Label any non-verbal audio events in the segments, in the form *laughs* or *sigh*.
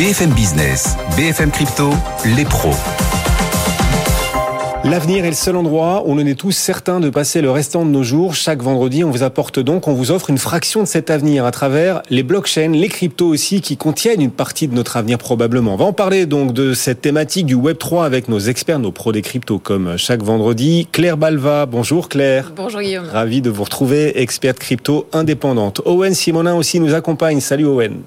BFM Business, BFM Crypto, les pros. L'avenir est le seul endroit où l'on est tous certains de passer le restant de nos jours. Chaque vendredi, on vous apporte donc, on vous offre une fraction de cet avenir à travers les blockchains, les cryptos aussi, qui contiennent une partie de notre avenir probablement. On va en parler donc de cette thématique du Web3 avec nos experts, nos pros des cryptos comme chaque vendredi. Claire Balva, bonjour Claire. Bonjour Guillaume. Ravi de vous retrouver, experte crypto indépendante. Owen Simonin aussi nous accompagne. Salut Owen.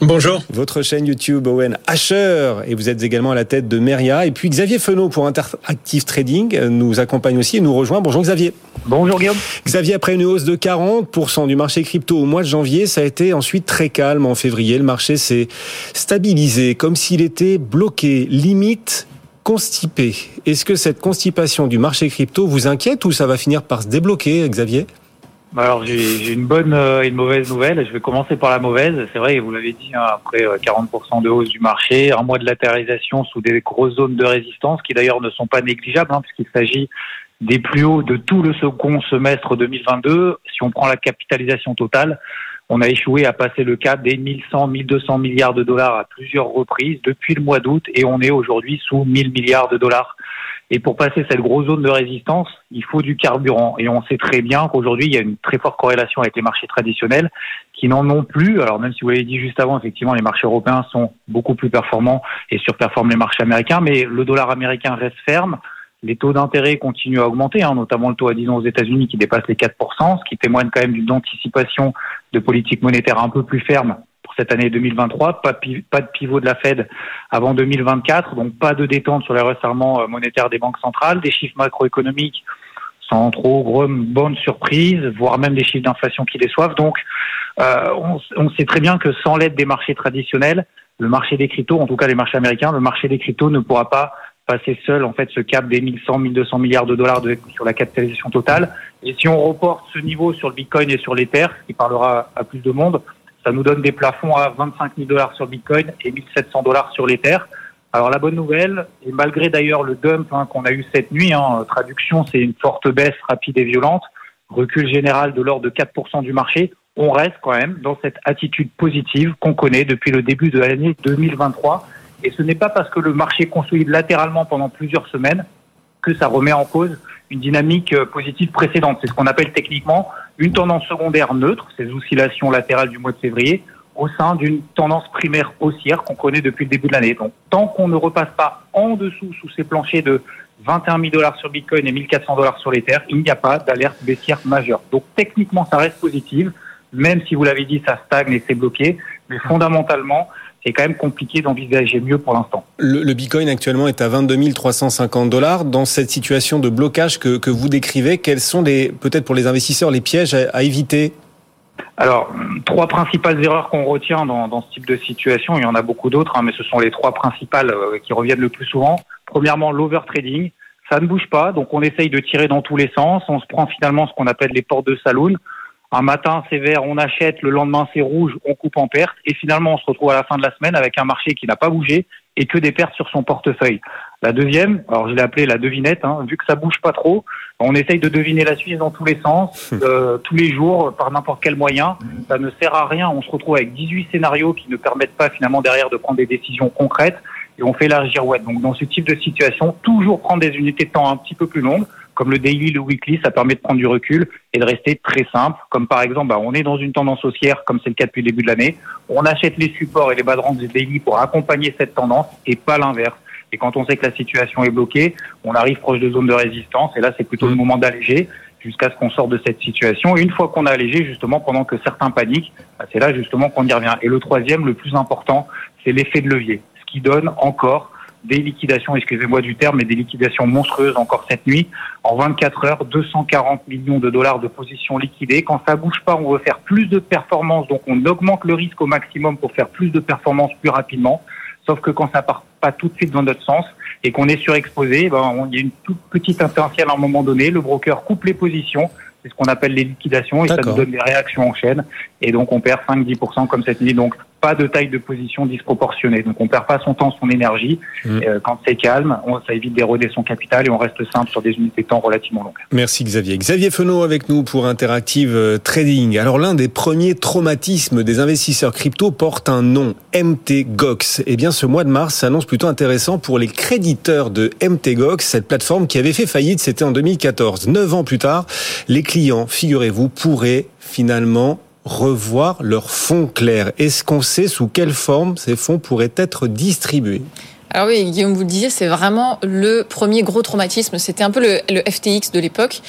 Bonjour. Votre chaîne YouTube Owen Asher et vous êtes également à la tête de Meria. Et puis Xavier Fenot pour Interactive Trading nous accompagne aussi et nous rejoint. Bonjour Xavier. Bonjour Guillaume. Xavier, après une hausse de 40% du marché crypto au mois de janvier, ça a été ensuite très calme en février. Le marché s'est stabilisé comme s'il était bloqué, limite constipé. Est-ce que cette constipation du marché crypto vous inquiète ou ça va finir par se débloquer, Xavier? Alors j'ai une bonne et une mauvaise nouvelle. Je vais commencer par la mauvaise. C'est vrai, vous l'avez dit, hein, après 40% de hausse du marché, un mois de latéralisation sous des grosses zones de résistance qui d'ailleurs ne sont pas négligeables hein, puisqu'il s'agit des plus hauts de tout le second semestre 2022. Si on prend la capitalisation totale, on a échoué à passer le cap des 1100, 1200 milliards de dollars à plusieurs reprises depuis le mois d'août et on est aujourd'hui sous 1000 milliards de dollars. Et pour passer cette grosse zone de résistance, il faut du carburant. Et on sait très bien qu'aujourd'hui, il y a une très forte corrélation avec les marchés traditionnels qui n'en ont plus. Alors même si vous l'avez dit juste avant, effectivement, les marchés européens sont beaucoup plus performants et surperforment les marchés américains, mais le dollar américain reste ferme. Les taux d'intérêt continuent à augmenter, hein, notamment le taux à 10 ans aux États-Unis qui dépasse les 4%, ce qui témoigne quand même d'une anticipation de politique monétaire un peu plus ferme cette année 2023, pas, de pivot de la Fed avant 2024, donc pas de détente sur les resserrements euh, monétaires des banques centrales, des chiffres macroéconomiques sans trop gros bonnes surprises, voire même des chiffres d'inflation qui déçoivent. Donc, euh, on, sait très bien que sans l'aide des marchés traditionnels, le marché des cryptos, en tout cas les marchés américains, le marché des cryptos ne pourra pas passer seul en fait ce cap des 1100, 1200 milliards de dollars sur la capitalisation totale. Et si on reporte ce niveau sur le Bitcoin et sur l'Ether, qui parlera à plus de monde, ça nous donne des plafonds à 25 000 dollars sur Bitcoin et 1700 dollars sur l'Ether. Alors la bonne nouvelle, et malgré d'ailleurs le dump hein, qu'on a eu cette nuit, hein, traduction c'est une forte baisse rapide et violente, recul général de l'ordre de 4% du marché, on reste quand même dans cette attitude positive qu'on connaît depuis le début de l'année 2023. Et ce n'est pas parce que le marché consolide latéralement pendant plusieurs semaines que ça remet en cause une dynamique euh, positive précédente. C'est ce qu'on appelle techniquement une tendance secondaire neutre, ces oscillations latérales du mois de février, au sein d'une tendance primaire haussière qu'on connaît depuis le début de l'année. Donc, tant qu'on ne repasse pas en dessous sous ces planchers de 21 000 dollars sur Bitcoin et 1400 dollars sur l'Ether, il n'y a pas d'alerte baissière majeure. Donc, techniquement, ça reste positif, même si vous l'avez dit, ça stagne et c'est bloqué. Mais fondamentalement, c'est quand même compliqué d'envisager mieux pour l'instant. Le, Bitcoin actuellement est à 22 350 dollars. Dans cette situation de blocage que, que vous décrivez, quels sont les, peut-être pour les investisseurs, les pièges à, éviter? Alors, trois principales erreurs qu'on retient dans, dans, ce type de situation, il y en a beaucoup d'autres, hein, mais ce sont les trois principales euh, qui reviennent le plus souvent. Premièrement, l'overtrading. Ça ne bouge pas, donc on essaye de tirer dans tous les sens. On se prend finalement ce qu'on appelle les portes de saloon. Un matin, c'est vert, on achète, le lendemain, c'est rouge, on coupe en perte, et finalement, on se retrouve à la fin de la semaine avec un marché qui n'a pas bougé et que des pertes sur son portefeuille. La deuxième, alors je l'ai appelée la devinette, hein, vu que ça bouge pas trop, on essaye de deviner la suite dans tous les sens, *laughs* euh, tous les jours, par n'importe quel moyen. Ça ne sert à rien. On se retrouve avec 18 scénarios qui ne permettent pas finalement derrière de prendre des décisions concrètes et on fait la girouette. Donc dans ce type de situation, toujours prendre des unités de temps un petit peu plus longues, comme le daily, le weekly, ça permet de prendre du recul et de rester très simple. Comme par exemple, bah, on est dans une tendance haussière, comme c'est le cas depuis le début de l'année. On achète les supports et les badrants du daily pour accompagner cette tendance et pas l'inverse. Et quand on sait que la situation est bloquée, on arrive proche de zone de résistance et là, c'est plutôt le mmh. moment d'alléger jusqu'à ce qu'on sorte de cette situation. Et une fois qu'on a allégé, justement, pendant que certains paniquent, bah, c'est là justement qu'on y revient. Et le troisième, le plus important, c'est l'effet de levier, ce qui donne encore des liquidations, excusez-moi du terme, mais des liquidations monstrueuses encore cette nuit. En 24 heures, 240 millions de dollars de positions liquidées. Quand ça bouge pas, on veut faire plus de performances, donc on augmente le risque au maximum pour faire plus de performances plus rapidement. Sauf que quand ça part pas tout de suite dans notre sens et qu'on est surexposé, ben, il y a une toute petite intertielle à un moment donné, le broker coupe les positions C'est ce qu'on appelle les liquidations et ça nous donne des réactions en chaîne. Et donc on perd 5-10% comme cette nuit. Donc pas de taille de position disproportionnée. Donc on perd pas son temps, son énergie. Mmh. Euh, quand c'est calme, on, ça évite d'éroder son capital et on reste simple sur des unités de temps relativement longues. Merci Xavier. Xavier Fenot avec nous pour Interactive euh, Trading. Alors l'un des premiers traumatismes des investisseurs crypto porte un nom, MTGOX. Eh bien ce mois de mars s'annonce plutôt intéressant pour les créditeurs de MTGOX, cette plateforme qui avait fait faillite, c'était en 2014. Neuf ans plus tard, les clients, figurez-vous, pourraient finalement revoir leurs fonds clairs. Est-ce qu'on sait sous quelle forme ces fonds pourraient être distribués? Alors oui, Guillaume, vous le disiez, c'est vraiment le premier gros traumatisme. C'était un peu le, le FTX de l'époque.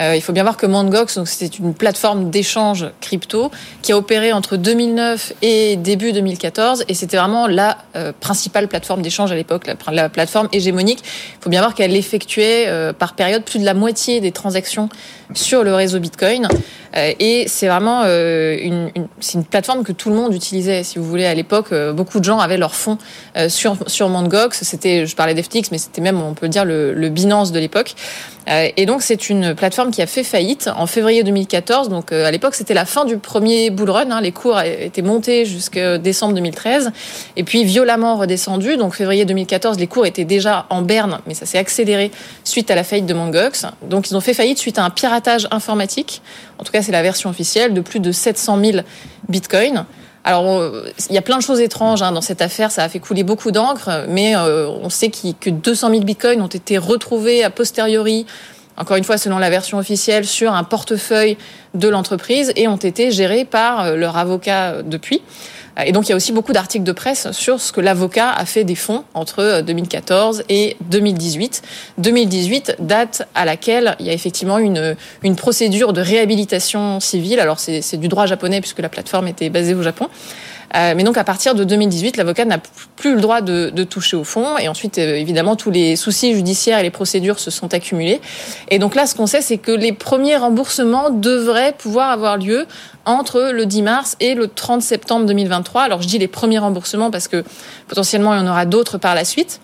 Euh, il faut bien voir que Mangox, donc c'est une plateforme d'échange crypto qui a opéré entre 2009 et début 2014, et c'était vraiment la euh, principale plateforme d'échange à l'époque, la, plateforme hégémonique. Il faut bien voir qu'elle effectuait euh, par période plus de la moitié des transactions sur le réseau Bitcoin. Et c'est vraiment une, une, c'est une plateforme que tout le monde utilisait, si vous voulez. À l'époque, beaucoup de gens avaient leurs fonds sur sur. C'était, je parlais d'FTX, mais c'était même, on peut dire, le, le Binance de l'époque. Et donc, c'est une plateforme qui a fait faillite en février 2014. Donc euh, à l'époque, c'était la fin du premier bull run. Hein. Les cours étaient montés jusqu'à décembre 2013 et puis violemment redescendus. Donc février 2014, les cours étaient déjà en berne, mais ça s'est accéléré suite à la faillite de Mangox. Donc ils ont fait faillite suite à un piratage informatique. En tout cas, c'est la version officielle de plus de 700 000 bitcoins. Alors, il y a plein de choses étranges hein, dans cette affaire. Ça a fait couler beaucoup d'encre, mais euh, on sait que 200 000 bitcoins ont été retrouvés a posteriori encore une fois selon la version officielle, sur un portefeuille de l'entreprise et ont été gérés par euh, leur avocat euh, depuis. Et donc il y a aussi beaucoup d'articles de presse sur ce que l'avocat a fait des fonds entre 2014 euh, et 2018. 2018, date à laquelle il y a effectivement une, une procédure de réhabilitation civile. Alors c'est du droit japonais puisque la plateforme était basée au Japon. Euh, mais donc à partir de 2018, l'avocat n'a plus le droit de, toucher au fond. Et ensuite, euh, évidemment, tous les soucis judiciaires et les procédures se sont accumulés. Et donc là, ce qu'on sait, c'est que les premiers remboursements devraient pouvoir avoir lieu entre le 10 mars et le 30 septembre 2023. Alors je dis les premiers remboursements parce que potentiellement il y en aura d'autres par la suite.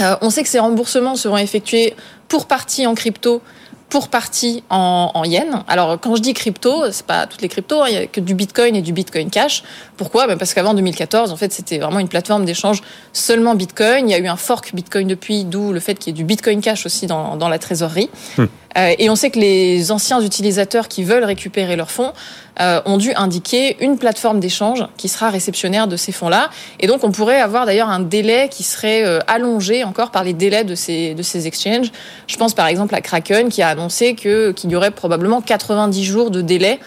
Euh, on sait que ces remboursements seront effectués pour partie en crypto pour partie en, en yens. Alors quand je dis crypto, c'est pas toutes les cryptos, hein, il y a que du Bitcoin et du Bitcoin Cash. Pourquoi? Ben Parce qu'avant 2014, en fait, c'était vraiment une plateforme d'échange seulement Bitcoin. Il y a eu un fork Bitcoin depuis, d'où le fait qu'il y ait du Bitcoin Cash aussi dans, dans la trésorerie. Hmm. Euh, et on sait que les anciens utilisateurs qui veulent récupérer leurs fonds euh, ont dû indiquer une plateforme d'échange qui sera réceptionnaire de ces fonds-là. Et donc, on pourrait avoir d'ailleurs un délai qui serait euh, allongé encore par les délais de ces, de ces exchanges. Je pense par exemple à Kraken qui a annoncé que, qu'il y aurait probablement 90 jours de délai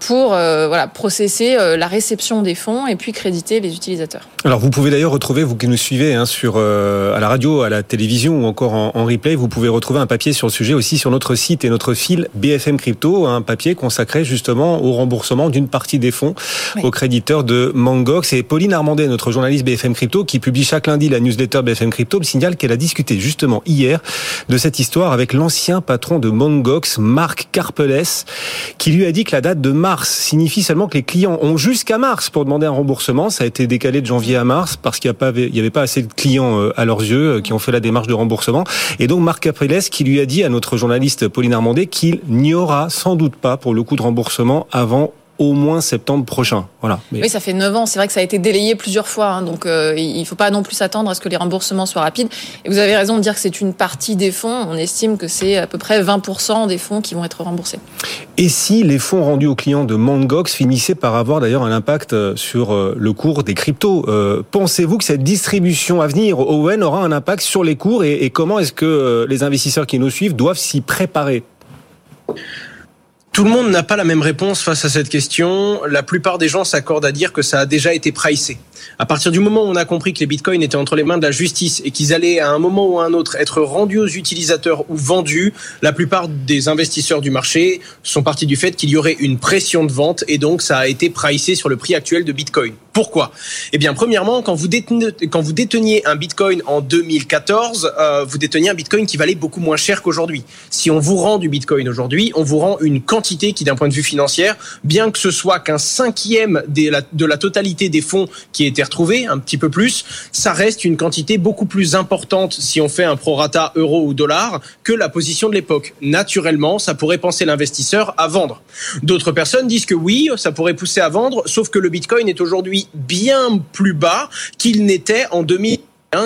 pour euh, voilà processer euh, la réception des fonds et puis créditer les utilisateurs. Alors vous pouvez d'ailleurs retrouver, vous qui nous suivez hein, sur à la radio, à la télévision ou encore en, en, replay, vous pouvez retrouver un papier sur le sujet aussi sur notre site et notre fil BFM Crypto, un papier consacré justement au remboursement d'une partie des fonds aux créditeurs de Mangox. Et Pauline Armandet, notre journaliste BFM Crypto, qui publie chaque lundi la newsletter BFM Crypto, me signale qu'elle a discuté justement hier de cette histoire avec l'ancien patron de Mangox, Marc Carpeles, qui lui a dit que la date de mars signifie seulement que les clients ont jusqu'à mars pour demander un remboursement. Ça a été décalé de janvier à mars parce qu'il n'y avait pas assez de clients euh, à leurs yeux euh, qui ont fait la démarche de remboursement. Et donc Marc Capriles qui lui a dit à notre journaliste Pauline Armandet qu'il n'y aura sans doute pas pour le coup de remboursement avant au moins septembre prochain. Voilà. Oui, ça fait 9 ans. C'est vrai que ça a été délayé plusieurs fois. Hein, donc, euh, il ne faut pas non plus s'attendre à ce que les remboursements soient rapides. Et vous avez raison de dire que c'est une partie des fonds. On estime que c'est à peu près 20% des fonds qui vont être remboursés. Et si les fonds rendus aux clients de Mangox finissaient par avoir d'ailleurs un impact euh, sur euh, le cours des cryptos, pensez-vous que cette distribution à venir au ON aura un impact sur les cours et comment est-ce que les investisseurs qui nous suivent doivent s'y préparer? Tout le monde n'a pas la même réponse face à cette question. La plupart des gens s'accordent à dire que ça a déjà été pricé. À partir du moment où on a compris que les bitcoins étaient entre les mains de la justice et qu'ils allaient à un moment ou à un autre être rendus aux utilisateurs ou vendus, la plupart des investisseurs du marché sont partis du fait qu'il y aurait une pression de vente et donc ça a été pricé sur le prix actuel de bitcoin. Pourquoi? Eh bien, premièrement, quand vous, détenez, quand vous déteniez un Bitcoin en 2014, euh, vous déteniez un Bitcoin qui valait beaucoup moins cher qu'aujourd'hui. Si on vous rend du Bitcoin aujourd'hui, on vous rend une quantité qui, d'un point de vue financier, bien que ce soit qu'un cinquième de la, de la totalité des fonds qui été retrouvé, un petit peu plus, ça reste une quantité beaucoup plus importante si on fait un prorata euro ou dollar que la position de l'époque. Naturellement, ça pourrait penser l'investisseur à vendre. D'autres personnes disent que oui, ça pourrait pousser à vendre, sauf que le Bitcoin est aujourd'hui bien plus bas qu'il n'était en 2000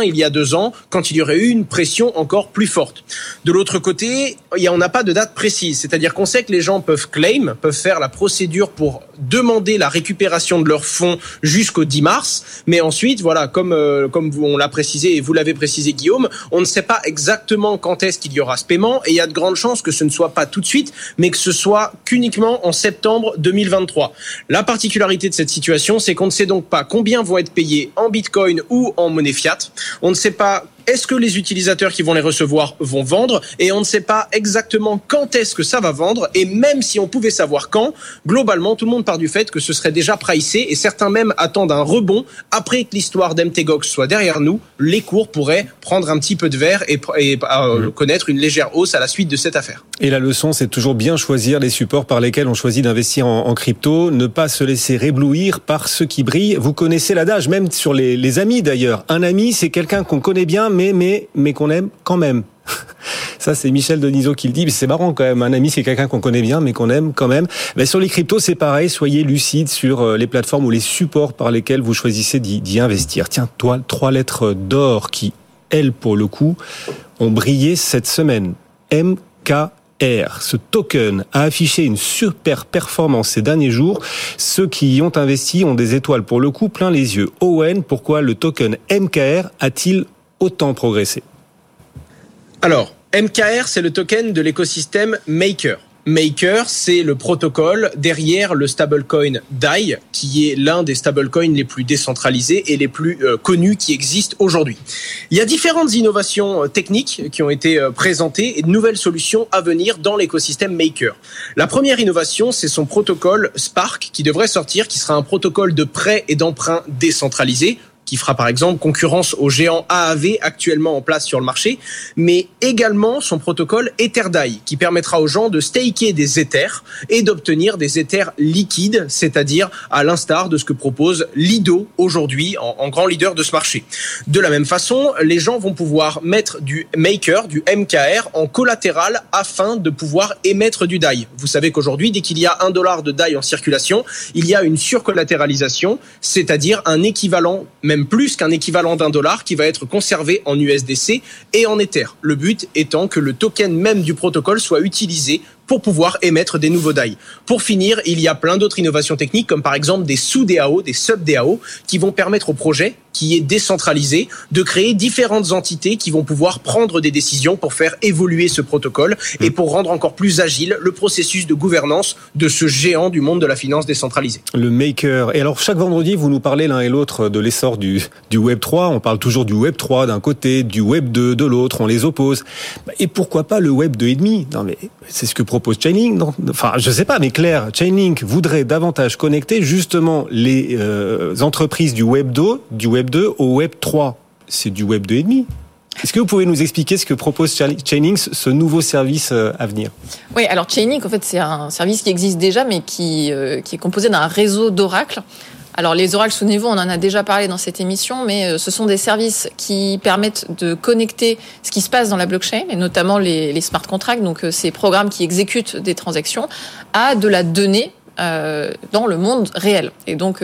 il y a deux ans, quand il y aurait eu une pression encore plus forte. De l'autre côté, on n'a pas de date précise, c'est-à-dire qu'on sait que les gens peuvent claim, peuvent faire la procédure pour demander la récupération de leurs fonds jusqu'au 10 mars, mais ensuite, voilà, comme euh, comme on l'a précisé et vous l'avez précisé Guillaume, on ne sait pas exactement quand est-ce qu'il y aura ce paiement et il y a de grandes chances que ce ne soit pas tout de suite, mais que ce soit qu'uniquement en septembre 2023. La particularité de cette situation, c'est qu'on ne sait donc pas combien vont être payés en Bitcoin ou en monnaie fiat. On ne sait pas est-ce que les utilisateurs qui vont les recevoir vont vendre et on ne sait pas exactement quand est-ce que ça va vendre et même si on pouvait savoir quand, globalement tout le monde part du fait que ce serait déjà pricé et certains même attendent un rebond après que l'histoire d'MTGOX soit derrière nous, les cours pourraient prendre un petit peu de verre et, euh, connaître une légère hausse à la suite de cette affaire. Et la leçon, c'est toujours bien choisir les supports par lesquels on choisit d'investir en, crypto, ne pas se laisser réblouir par ceux qui brillent. Vous connaissez l'adage, même sur les, les amis d'ailleurs. Un ami, c'est quelqu'un qu'on connaît bien, mais qu'on aime quand même. *laughs* Ça, c'est Michel Denisot qui le dit. C'est marrant quand même. Un ami, c'est quelqu'un qu'on connaît bien, mais qu'on aime quand même. Mais sur les cryptos, c'est pareil. Soyez lucide sur euh, les plateformes ou les supports par lesquels vous choisissez d'y investir. Tiens, toi, trois lettres d'or qui, elles, pour le coup, ont brillé cette semaine. MK R. Ce token a affiché une super performance ces derniers jours. Ceux qui y ont investi ont des étoiles pour le coup plein les yeux. Owen, pourquoi le token MKR a-t-il autant progressé Alors, MKR, c'est le token de l'écosystème Maker. Maker, c'est le protocole derrière le stablecoin DAI, qui est l'un des stablecoins les plus décentralisés et les plus euh, connus qui existent aujourd'hui. Il y a différentes innovations euh, techniques qui ont été euh, présentées et de nouvelles solutions à venir dans l'écosystème Maker. La première innovation, c'est son protocole Spark qui devrait sortir, qui sera un protocole de prêt et d'emprunt décentralisé qui fera par exemple concurrence aux géants AAV actuellement en place sur le marché, mais également son protocole EtherDAI qui permettra aux gens de staker des Ethers et d'obtenir des Ethers liquides, c'est-à-dire à, l'instar de ce que propose Lido aujourd'hui en, grand leader de ce marché. De la même façon, les gens vont pouvoir mettre du Maker, du MKR en collatéral afin de pouvoir émettre du DAI. Vous savez qu'aujourd'hui, dès qu'il y a un dollar de DAI en circulation, il y a une surcollatéralisation, c'est-à-dire un équivalent même plus qu'un équivalent d'un dollar qui va être conservé en USDC et en Ether. Le but étant que le token même du protocole soit utilisé pour pouvoir émettre des nouveaux DAI. Pour finir, il y a plein d'autres innovations techniques, comme par exemple des sous-DAO, des sub-DAO, qui vont permettre au projet, qui est décentralisé, de créer différentes entités qui vont pouvoir prendre des décisions pour faire évoluer ce protocole et pour rendre encore plus agile le processus de gouvernance de ce géant du monde de la finance décentralisée. Le maker. Et alors, chaque vendredi, vous nous parlez l'un et l'autre de l'essor du, du Web 3. On parle toujours du Web 3 d'un côté, du Web 2 de l'autre. On les oppose. Et pourquoi pas le Web 2,5 Non, mais c'est ce que propose Chainlink. Non? Enfin, je sais pas, mais clair, Chainlink voudrait davantage connecter justement les euh, entreprises du Web 2, du Web 2 au Web 3. C'est du Web 2,5. Est-ce que vous pouvez nous expliquer ce que propose Chainlink, ce nouveau service euh, à venir? Oui, alors Chainlink, en fait, c'est un service qui existe déjà, mais qui, euh, qui est composé d'un réseau d'oracles alors les oracles, souvenez-vous, on en a déjà parlé dans cette émission, mais euh, ce sont des services qui permettent de connecter ce qui se passe dans la blockchain, et notamment les, smart contracts, donc ces programmes qui exécutent des transactions, à de la donnée dans le monde réel. Et donc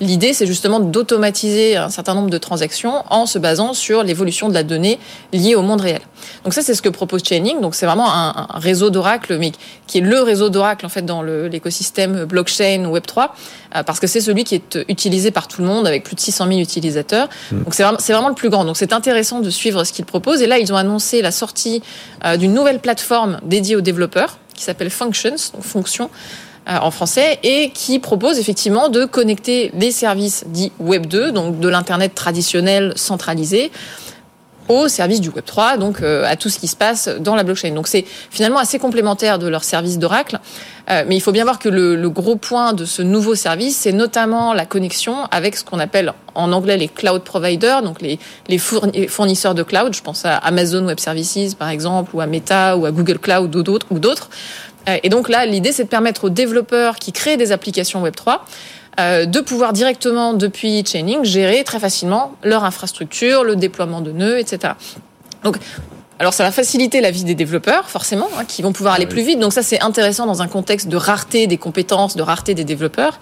l'idée, c'est justement d'automatiser un certain nombre de transactions en se basant sur l'évolution de la donnée liée au monde réel. Donc ça, c'est ce que propose Chainlink. Donc c'est vraiment un, réseau d'oracle, mais qui est le réseau d'oracle en fait dans l'écosystème blockchain Web 3 euh, parce que c'est celui qui est utilisé par tout le monde avec plus de 600 000 utilisateurs. Hmm. Donc c'est vraiment, vraiment, le plus grand. Donc c'est intéressant de suivre ce qu'ils proposent. Et là, ils ont annoncé la sortie euh, d'une nouvelle plateforme dédiée aux développeurs qui s'appelle Functions, donc Fonction euh, en français, et qui propose effectivement de connecter les services dits Web 2, donc de l'Internet traditionnel centralisé, au service du Web 3, donc euh, à tout ce qui se passe dans la blockchain. Donc c'est finalement assez complémentaire de leur service d'Oracle. Euh, mais il faut bien voir que le, le gros point de ce nouveau service, c'est notamment la connexion avec ce qu'on appelle en anglais les cloud providers, donc les, les fournisseurs de cloud. Je pense à Amazon Web Services par exemple, ou à Meta, ou à Google Cloud ou d'autres. Ou d'autres. Euh, et donc là, l'idée, c'est de permettre aux développeurs qui créent des applications Web 3 euh, de pouvoir directement depuis Chaining gérer très facilement leur infrastructure, le déploiement de nœuds, etc. Donc alors ça va faciliter la vie des développeurs, forcément, hein, qui vont pouvoir aller plus vite. Donc ça c'est intéressant dans un contexte de rareté des compétences, de rareté des développeurs.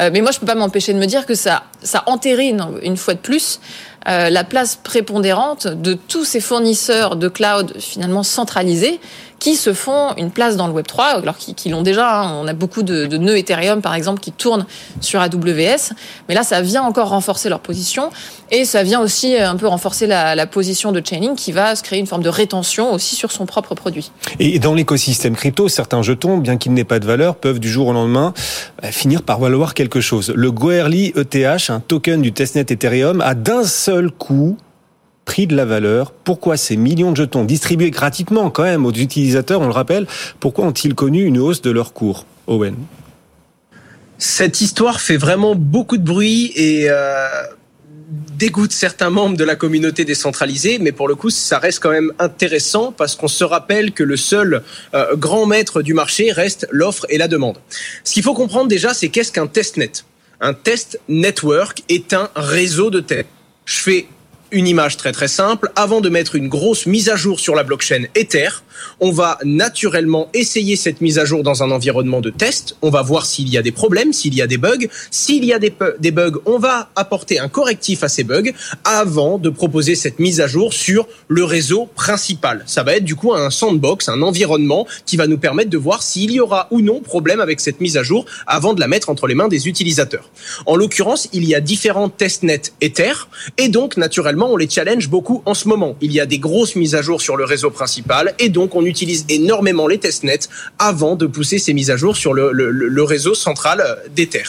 Euh, mais moi je peux pas m'empêcher de me dire que ça, ça entérine une fois de plus euh, la place prépondérante de tous ces fournisseurs de cloud finalement centralisés qui se font une place dans le Web 3, alors qui, l'ont déjà. Hein. On a beaucoup de, de, nœuds Ethereum, par exemple, qui tournent sur AWS. Mais là, ça vient encore renforcer leur position. Et ça vient aussi un peu renforcer la, la position de Chaining, qui va se créer une forme de rétention aussi sur son propre produit. Et dans l'écosystème crypto, certains jetons, bien qu'ils n'aient pas de valeur, peuvent du jour au lendemain bah, finir par valoir quelque chose. Le Goerli ETH, un token du testnet Ethereum, a d'un seul coup prix de la valeur. Pourquoi ces millions de jetons distribués gratuitement quand même aux utilisateurs, on le rappelle, pourquoi ont-ils connu une hausse de leur cours Owen? Cette histoire fait vraiment beaucoup de bruit et euh, dégoûte certains membres de la communauté décentralisée, mais pour le coup, ça reste quand même intéressant parce qu'on se rappelle que le seul euh, grand maître du marché reste l'offre et la demande. Ce qu'il faut comprendre déjà, c'est qu'est-ce qu'un testnet? Un test network est un réseau de tests. Je fais une image très très simple. Avant de mettre une grosse mise à jour sur la blockchain Ether, on va naturellement essayer cette mise à jour dans un environnement de test. On va voir s'il y a des problèmes, s'il y a des bugs. S'il y a des, bugs, on va apporter un correctif à ces bugs avant de proposer cette mise à jour sur le réseau principal. Ça va être du coup un sandbox, un environnement qui va nous permettre de voir s'il y aura ou non problème avec cette mise à jour avant de la mettre entre les mains des utilisateurs. En l'occurrence, il y a différents testnets Ether et donc naturellement on les challenge beaucoup en ce moment. Il y a des grosses mises à jour sur le réseau principal et donc on utilise énormément les testnets avant de pousser ces mises à jour sur le, le, le réseau central euh, d'Ether.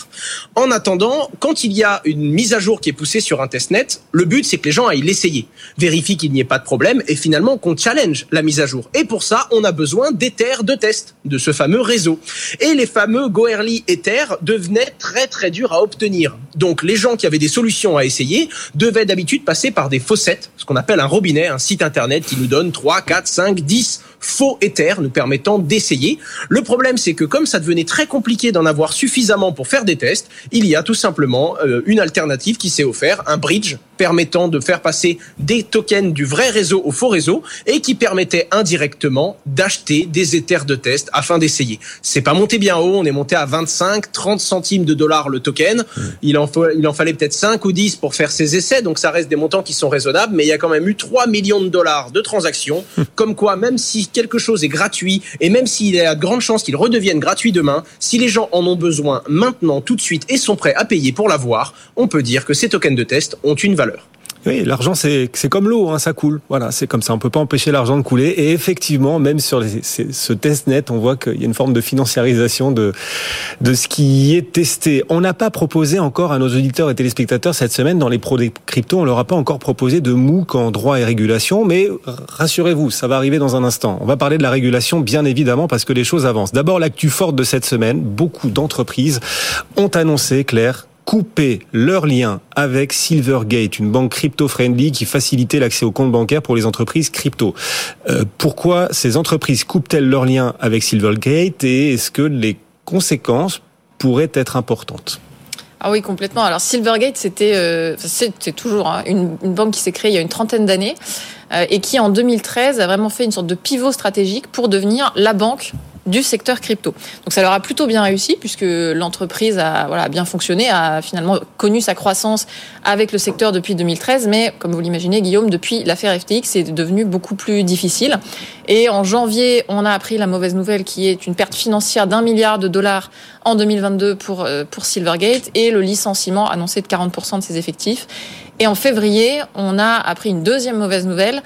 En attendant, quand il y a une mise à jour qui est poussée sur un testnet, le but c'est que les gens aillent l'essayer, vérifient qu'il n'y ait pas de problème et finalement qu'on challenge la mise à jour. Et pour ça, on a besoin d'Ether de test, de ce fameux réseau. Et les fameux Goerli Ether devenaient très très durs à obtenir. Donc les gens qui avaient des solutions à essayer devaient d'habitude passer par des faucettes, ce qu'on appelle un robinet, un site internet qui nous donne 3, 4, 5, 10 faux Ether nous permettant d'essayer. Le problème, c'est que comme ça devenait très compliqué d'en avoir suffisamment pour faire des tests, il y a tout simplement euh, une alternative qui s'est offerte, un bridge permettant de faire passer des tokens du vrai réseau au faux réseau et qui permettait indirectement d'acheter des Ethers de test afin d'essayer. C'est pas monté bien haut, on est monté à 25, 30 centimes de dollars le token. Mmh. Il en, faut, il en fallait peut-être 5 ou 10 pour faire ces essais, donc ça reste des montants qui sont raisonnables, mais il y a quand même eu 3 millions de dollars de transactions, mmh. comme quoi même si quelque chose est gratuit et même s'il y a de grandes chances qu'il redevienne gratuit demain, si les gens en ont besoin maintenant, tout de suite et sont prêts à payer pour l'avoir, on peut dire que ces tokens de test ont une valeur. Oui, l'argent c'est c'est comme l'eau, hein, ça coule. Voilà, c'est comme ça. On peut pas empêcher l'argent de couler. Et effectivement, même sur ce testnet, on voit qu'il y a une forme de financiarisation de de ce qui est testé. On n'a pas proposé encore à nos auditeurs et téléspectateurs cette semaine dans les pros des cryptos, on leur a pas encore proposé de MOOC en droit et régulation, mais rassurez-vous, ça va arriver dans un instant. On va parler de la régulation, bien évidemment, parce que les choses avancent. D'abord, l'actu forte de cette semaine, beaucoup d'entreprises ont annoncé, Claire, couper leur lien avec Silvergate, une banque crypto-friendly qui facilitait l'accès aux comptes bancaires pour les entreprises crypto. Euh, pourquoi ces entreprises coupent-elles leur lien avec Silvergate et est-ce que les conséquences pourraient être importantes? Ah oui, complètement. Alors Silvergate, c'était euh, toujours hein, une, une, banque qui s'est créée il y a une trentaine d'années euh, et qui en 2013 a vraiment fait une sorte de pivot stratégique pour devenir la banque du secteur crypto. Donc ça leur a plutôt bien réussi puisque l'entreprise a bien fonctionné, a finalement connu sa croissance avec le secteur depuis 2013, mais comme vous l'imaginez Guillaume, depuis l'affaire FTX, c'est devenu beaucoup plus difficile. Et en janvier, on a appris la mauvaise nouvelle qui est une perte financière d'un milliard de dollars en 2022 pour, euh, pour Silvergate et le licenciement annoncé de 40% de ses effectifs. Et en février, on a appris une deuxième mauvaise nouvelle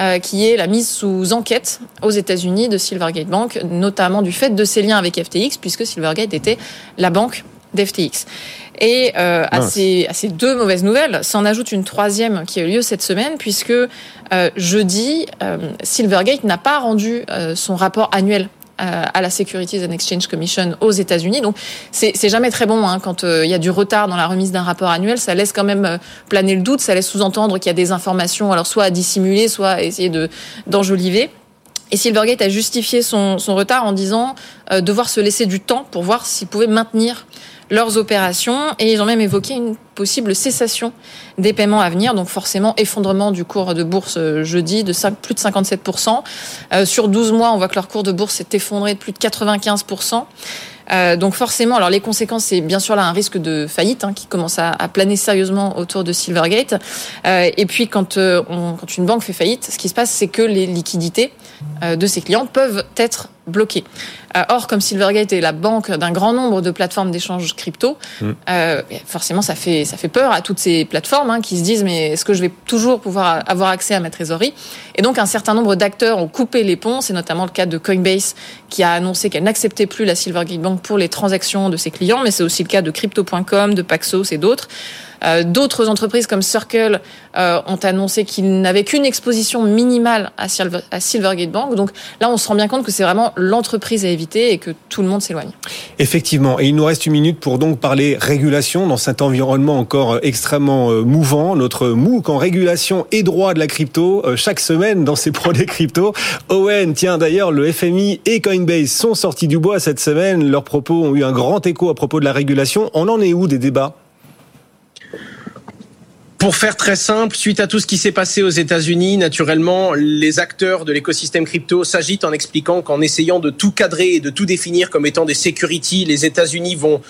euh, qui est la mise sous enquête aux États-Unis de Silvergate Bank, notamment du fait de ses liens avec FTX, puisque Silvergate était la banque d'FTX. Et euh, à, ces, à, ces, deux mauvaises nouvelles, s'en ajoute une troisième qui a eu lieu cette semaine, puisque euh, jeudi, euh, Silvergate n'a pas rendu euh, son rapport annuel à la Securities and Exchange Commission aux États-Unis. Donc c'est jamais très bon hein, quand il y a du retard dans la remise d'un rapport annuel. Ça laisse quand même planer le doute, ça laisse sous-entendre qu'il y a des informations, alors soit à dissimuler, soit à essayer de d'enjoliver. Et Silvergate a justifié son, retard en disant euh, devoir se laisser du temps pour voir s'ils pouvaient maintenir leurs opérations et ils ont même évoqué une possible cessation des paiements à venir, donc forcément effondrement du cours de bourse euh, jeudi de 5, plus de 57%. Euh, sur 12 mois, on voit que leur cours de bourse s'est effondré de plus de 95%. Euh, donc forcément, alors les conséquences, c'est bien sûr là un risque de faillite hein, qui commence à, planer sérieusement autour de Silvergate. Et puis quand, quand une banque fait faillite, ce qui se passe, c'est que les liquidités de ses clients peuvent être bloquées. Euh, or, comme Silvergate est la banque d'un grand nombre de plateformes d'échange crypto, mmh. forcément, ça fait ça fait peur à toutes ces plateformes hein, qui se disent mais est-ce que je vais toujours pouvoir avoir accès à ma trésorerie? Et donc un certain nombre d'acteurs ont coupé les ponts. C'est notamment le cas de Coinbase qui a annoncé qu'elle n'acceptait plus la Silvergate Bank pour les transactions de ses clients, mais c'est aussi le cas de Crypto.com, de Paxos et d'autres. Euh, D'autres entreprises comme Circle euh, ont annoncé qu'ils n'avaient qu'une exposition minimale à, Silver, à, Silvergate Bank. Donc là, on se rend bien compte que c'est vraiment l'entreprise à éviter et que tout le monde s'éloigne. Effectivement. Et il nous reste une minute pour donc parler régulation dans cet environnement encore extrêmement euh, mouvant. Notre MOOC en régulation et droit de la crypto chaque semaine dans ces produits crypto. Owen, tiens d'ailleurs, le FMI et Coinbase sont sortis du bois cette semaine. Leurs propos ont eu un grand écho à propos de la régulation. On en est où des débats? Pour faire très simple, suite à tout ce qui s'est passé aux États-Unis, naturellement, les acteurs de l'écosystème crypto s'agitent en expliquant qu'en essayant de tout cadrer et de tout définir comme étant des security, les États-Unis vont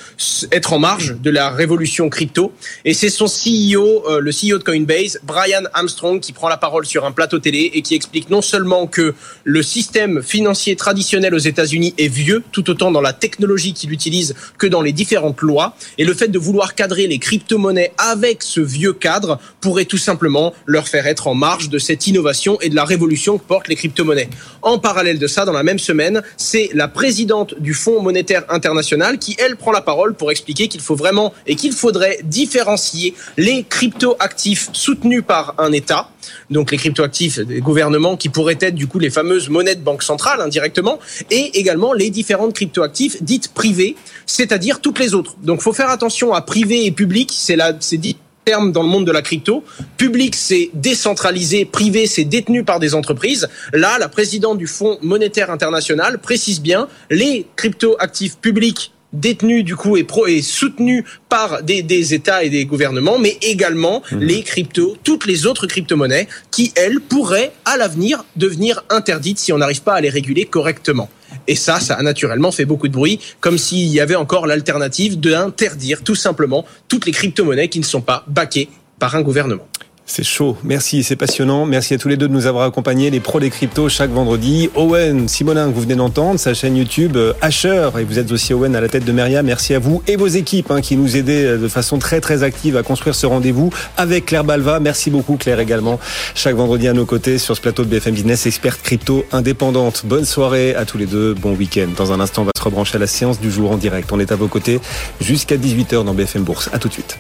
être en marge de la révolution crypto. Et c'est son CEO, euh, le CEO de Coinbase, Brian Armstrong, qui prend la parole sur un plateau télé et qui explique non seulement que le système financier traditionnel aux États-Unis est vieux, tout autant dans la technologie qu'il utilise que dans les différentes lois, et le fait de vouloir cadrer les crypto-monnaies avec ce vieux cadre pourrait tout simplement leur faire être en marge de cette innovation et de la révolution que portent les crypto-monnaies. En parallèle de ça, dans la même semaine, c'est la présidente du Fonds monétaire international qui, elle, prend la parole pour expliquer qu'il faut vraiment et qu'il faudrait différencier les crypto-actifs soutenus par un État, donc les crypto-actifs des gouvernements qui pourraient être du coup les fameuses monnaies de banque centrale indirectement, et également les différentes crypto-actifs dites privées, c'est-à-dire toutes les autres. Donc faut faire attention à privé et public, c'est là, c'est dit terme dans le monde de la crypto. Public, c'est décentralisé. Privé, c'est détenu par des entreprises. Là, la présidente du Fonds monétaire international précise bien les crypto-actifs publics détenus du coup et, pro, et soutenus par des, des, États et des gouvernements, mais également mmh. les cryptos, toutes les autres crypto-monnaies qui, elles, pourraient à l'avenir devenir interdites si on n'arrive pas à les réguler correctement. Et ça, ça a naturellement fait beaucoup de bruit, comme s'il y avait encore l'alternative d'interdire tout simplement toutes les crypto-monnaies qui ne sont pas baquées par un gouvernement. C'est chaud. Merci, c'est passionnant. Merci à tous les deux de nous avoir accompagnés, les pros des cryptos, chaque vendredi. Owen, Simonin, que vous venez d'entendre, sa chaîne YouTube, euh, Asher, et vous êtes aussi Owen à la tête de Meria. Merci à vous et vos équipes hein, qui nous aidaient euh, de façon très très active à construire ce rendez-vous avec Claire Balva. Merci beaucoup Claire également. Chaque vendredi à nos côtés sur ce plateau de BFM Business, experte crypto indépendante. Bonne soirée à tous les deux, bon week-end. Dans un instant, on va se rebrancher à la séance du jour en direct. On est à vos côtés jusqu'à 18h dans BFM Bourse. À tout de suite.